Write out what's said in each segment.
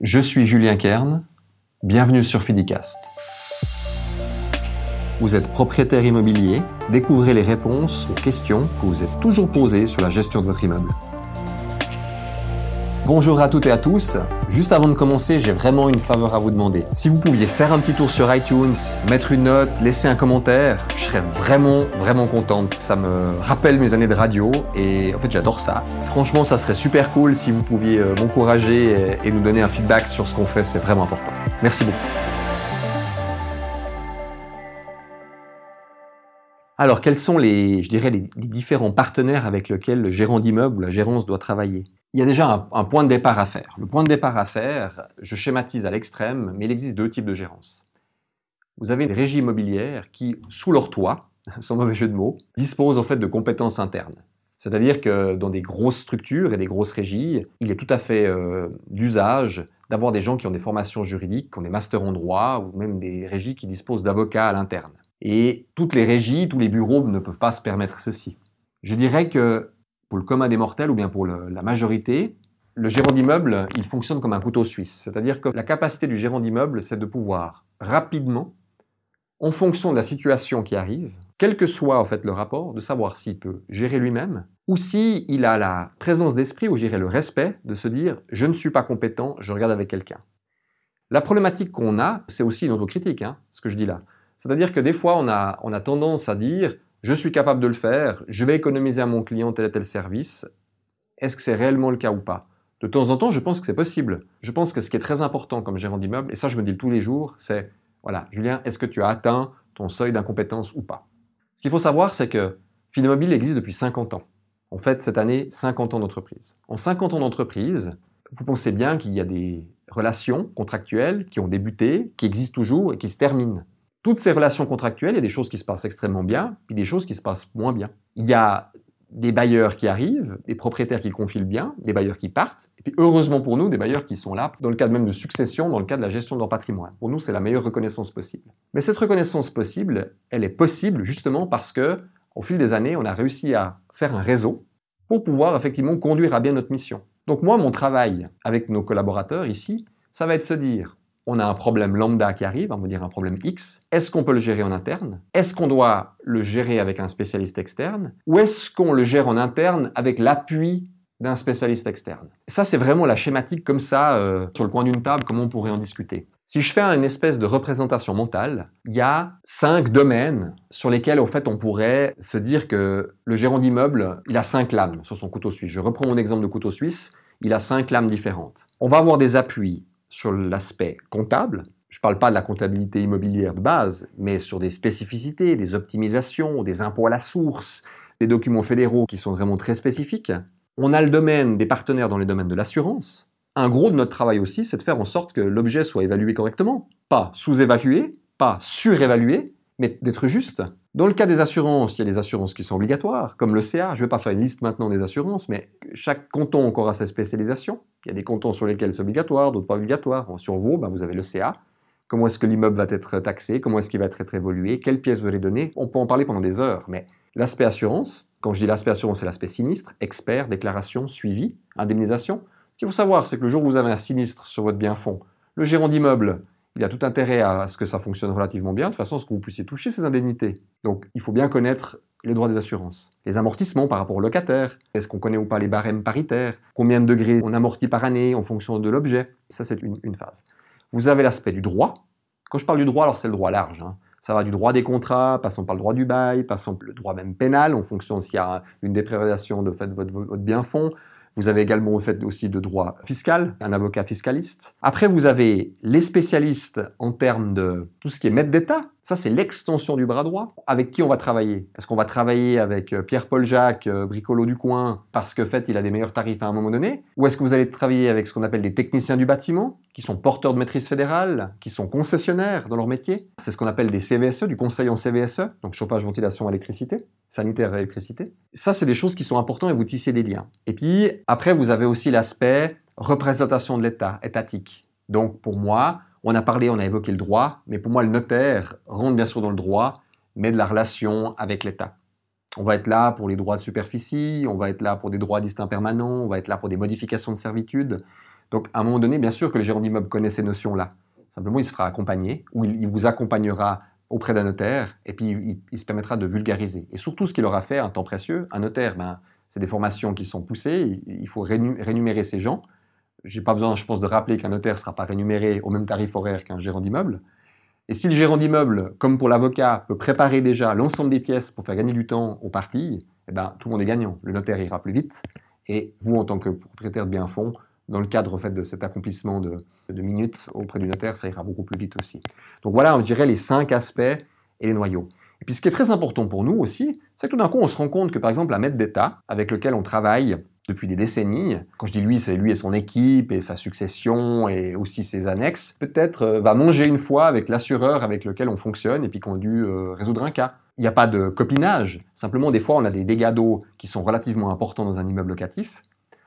Je suis Julien Kern, bienvenue sur Fidicast. Vous êtes propriétaire immobilier, découvrez les réponses aux questions que vous êtes toujours posées sur la gestion de votre immeuble. Bonjour à toutes et à tous. Juste avant de commencer, j'ai vraiment une faveur à vous demander. Si vous pouviez faire un petit tour sur iTunes, mettre une note, laisser un commentaire, je serais vraiment, vraiment contente. Ça me rappelle mes années de radio et en fait, j'adore ça. Franchement, ça serait super cool si vous pouviez euh, m'encourager et, nous donner un feedback sur ce qu'on fait. C'est vraiment important. Merci beaucoup. Alors, quels sont les, les, différents partenaires avec lesquels le gérant d'immeuble ou la gérance doit travailler? Il y a déjà un, point de départ à faire. Le point de départ à faire, je schématise à l'extrême, mais il existe deux types de gérance. Vous avez des régies immobilières qui, sous leur toit, sans mauvais jeu de mots, disposent en fait de compétences internes. C'est-à-dire que dans des grosses structures et des grosses régies, il est tout à fait euh, d'usage d'avoir des gens qui ont des formations juridiques, qui ont des masters en droit, ou même des régies qui disposent d'avocats à l'interne. Et toutes les régies, tous les bureaux ne peuvent pas se permettre ceci. Je dirais que pour le commun des mortels, ou bien pour la majorité, le gérant d'immeuble, il fonctionne comme un couteau suisse. C'est-à-dire que la capacité du gérant d'immeuble, c'est de pouvoir rapidement, en fonction de la situation qui arrive, quel que soit en fait le rapport, de savoir s'il peut gérer lui-même ou s'il il a la présence d'esprit ou gérer le respect de se dire je ne suis pas compétent, je regarde avec quelqu'un. La problématique qu'on a, c'est aussi une autocritique, hein, ce que je dis là. C'est-à-dire que des fois, on a, on a tendance à dire je suis capable de le faire, je vais économiser à mon client tel et tel service. Est-ce que c'est réellement le cas ou pas? De temps en temps, je pense que c'est possible. Je pense que ce qui est très important comme gérant d'immeuble, et ça je me dis tous les jours, c'est voilà, Julien, est-ce que tu as atteint ton seuil d'incompétence ou pas? Ce qu'il faut savoir, c'est que Finemobile existe depuis 50 ans. En fait, cette année, 50 ans d'entreprise. En 50 ans d'entreprise, vous pensez bien qu'il y a des relations contractuelles qui ont débuté, qui existent toujours et qui se terminent toutes ces relations contractuelles, il y a des choses qui se passent extrêmement bien, puis des choses qui se passent moins bien. Il y a des bailleurs qui arrivent, des propriétaires qui confient le bien, des bailleurs qui partent, et puis heureusement pour nous, des bailleurs qui sont là dans le cadre même de succession, dans le cadre de la gestion de leur patrimoine. Pour nous, c'est la meilleure reconnaissance possible. Mais cette reconnaissance possible, elle est possible justement parce que, au fil des années, on a réussi à faire un réseau pour pouvoir effectivement conduire à bien notre mission. Donc moi, mon travail avec nos collaborateurs ici, ça va être se dire, on a un problème lambda qui arrive, on va dire un problème X. Est-ce qu'on peut le gérer en interne? Est-ce qu'on doit le gérer avec un spécialiste externe? Ou est-ce qu'on le gère en interne avec l'appui d'un spécialiste externe? Ça, c'est vraiment la schématique comme ça, euh, sur le coin d'une table, comment on pourrait en discuter. Si je fais une espèce de représentation mentale, il y a cinq domaines sur lesquels, en fait, on pourrait se dire que le gérant d'immeuble, il a cinq lames sur son couteau suisse. Je reprends mon exemple de couteau suisse, il a cinq lames différentes. On va avoir des appuis sur l'aspect comptable. Je ne parle pas de la comptabilité immobilière de base, mais sur des spécificités, des optimisations, des impôts à la source, des documents fédéraux qui sont vraiment très spécifiques. On a le domaine des partenaires dans les domaines de l'assurance. Un gros de notre travail aussi, c'est de faire en sorte que l'objet soit évalué correctement. Pas sous-évalué, pas surévalué, mais d'être juste. Dans le cas des assurances, il y a des assurances qui sont obligatoires, comme le CA. Je ne vais pas faire une liste maintenant des assurances, mais chaque canton encore a sa spécialisation. Il y a des cantons sur lesquels c'est obligatoire, d'autres pas obligatoires. Sur Vaud, ben, vous avez le CA. Comment est-ce que l'immeuble va être taxé? Comment est-ce qu'il va être évolué? Quelles pièces vous allez donner? On peut en parler pendant des heures, mais l'aspect assurance, quand je dis l'aspect assurance, c'est l'aspect sinistre, expert, déclaration, suivi, indemnisation. Ce qu'il faut savoir, c'est que le jour où vous avez un sinistre sur votre bien fond, le gérant d'immeuble, il a tout intérêt à ce que ça fonctionne relativement bien, de façon à ce que vous puissiez toucher ces indemnités. Donc, il faut bien connaître les droits des assurances. Les amortissements par rapport au locataire. Est-ce qu'on connaît ou pas les barèmes paritaires? Combien de degrés on amortit par année en fonction de l'objet? Ça, c'est une, phase. Vous avez l'aspect du droit. Quand je parle du droit, alors c'est le droit large. Hein. Ça va du droit des contrats, passant par le droit du bail, passant par le droit même pénal, en fonction s'il y a une déprédation de fait votre, votre bien fond, vous avez également au fait aussi de droit fiscal, un avocat fiscaliste. Après, vous avez les spécialistes en termes de tout ce qui est maître d'État. Ça, c'est l'extension du bras droit. Avec qui on va travailler? Est-ce qu'on va travailler avec euh, Pierre-Paul Jacques, euh, bricolo du coin, parce que fait, il a des meilleurs tarifs à un moment donné? Ou est-ce que vous allez travailler avec ce qu'on appelle des techniciens du bâtiment, qui sont porteurs de maîtrise fédérale, qui sont concessionnaires dans leur métier? C'est ce qu'on appelle des CVSE, du conseil en CVSE, donc chauffage, ventilation, électricité, sanitaire électricité. Ça, c'est des choses qui sont importantes et vous tissez des liens. Et puis, après, vous avez aussi l'aspect représentation de l'État, étatique. Donc, pour moi, on a parlé, on a évoqué le droit, mais pour moi, le notaire rentre bien sûr dans le droit, mais de la relation avec l'État. On va être là pour les droits de superficie, on va être là pour des droits distincts permanents, on va être là pour des modifications de servitude. Donc à un moment donné, bien sûr que le gérant d'immeuble connaît ces notions-là. Simplement, il se fera accompagner ou il, vous accompagnera auprès d'un notaire et puis il, se permettra de vulgariser. Et surtout, ce qu'il aura fait, un temps précieux, un notaire, ben, c'est des formations qui sont poussées, il, faut rémunérer ces gens. J'ai pas besoin, je pense, de rappeler qu'un notaire ne sera pas rémunéré au même tarif horaire qu'un gérant d'immeuble. Et si le gérant d'immeuble, comme pour l'avocat, peut préparer déjà l'ensemble des pièces pour faire gagner du temps aux parties, eh ben, tout le monde est gagnant. Le notaire ira plus vite, et vous, en tant que propriétaire de bien fonds, dans le cadre fait, de cet accomplissement de, minutes auprès du notaire, ça ira beaucoup plus vite aussi. Donc voilà, on dirait les cinq aspects et les noyaux. Et puis ce qui est très important pour nous aussi, c'est que tout d'un coup, on se rend compte que par exemple, la maître d'État, avec lequel on travaille depuis des décennies. Quand je dis lui, c'est lui et son équipe et sa succession et aussi ses annexes. Peut-être euh, va manger une fois avec l'assureur avec lequel on fonctionne et puis qu'on a dû euh, résoudre un cas. Il n'y a pas de copinage. Simplement, des fois, on a des dégâts d'eau qui sont relativement importants dans un immeuble locatif.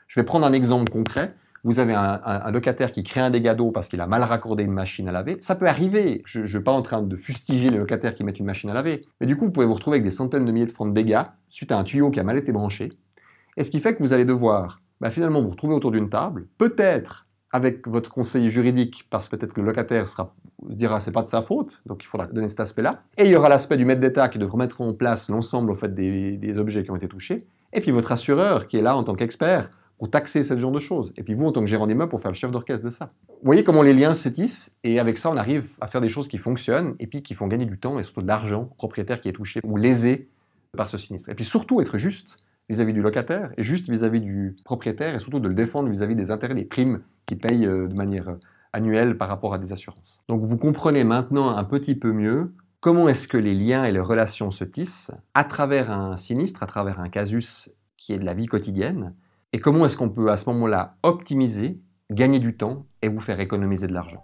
Je vais prendre un exemple concret. Vous avez un, locataire qui crée un dégât d'eau parce qu'il a mal raccordé une machine à laver. Ça peut arriver. Je ne suis pas en train de fustiger les locataires qui mettent une machine à laver. Mais du coup, vous pouvez vous retrouver avec des centaines de milliers de francs de dégâts suite à un tuyau qui a mal été branché. Et ce qui fait que vous allez devoir bah, finalement vous retrouver autour d'une table, peut-être avec votre conseiller juridique, parce que peut-être que le locataire se dira c'est pas de sa faute, donc il faudra donner cet aspect-là. Et il y aura l'aspect du maître d'État qui devra mettre en place l'ensemble fait, des, objets qui ont été touchés. Et puis votre assureur qui est là en tant qu'expert pour taxer ce genre de choses. Et puis vous, en tant que gérant d'immeuble, pour faire le chef d'orchestre de ça. Vous voyez comment les liens se tissent, et avec ça, on arrive à faire des choses qui fonctionnent, et puis qui font gagner du temps et surtout de l'argent propriétaire qui est touché ou lésé par ce sinistre. Et puis surtout, être juste vis-à-vis du locataire et juste vis-à-vis du propriétaire et surtout de le défendre vis-à-vis des intérêts des primes qu'il paye euh, de manière euh, annuelle par rapport à des assurances. Donc vous comprenez maintenant un petit peu mieux comment est-ce que les liens et les relations se tissent à travers un sinistre, à travers un casus qui est de la vie quotidienne et comment est-ce qu'on peut à ce moment-là optimiser, gagner du temps et vous faire économiser de l'argent.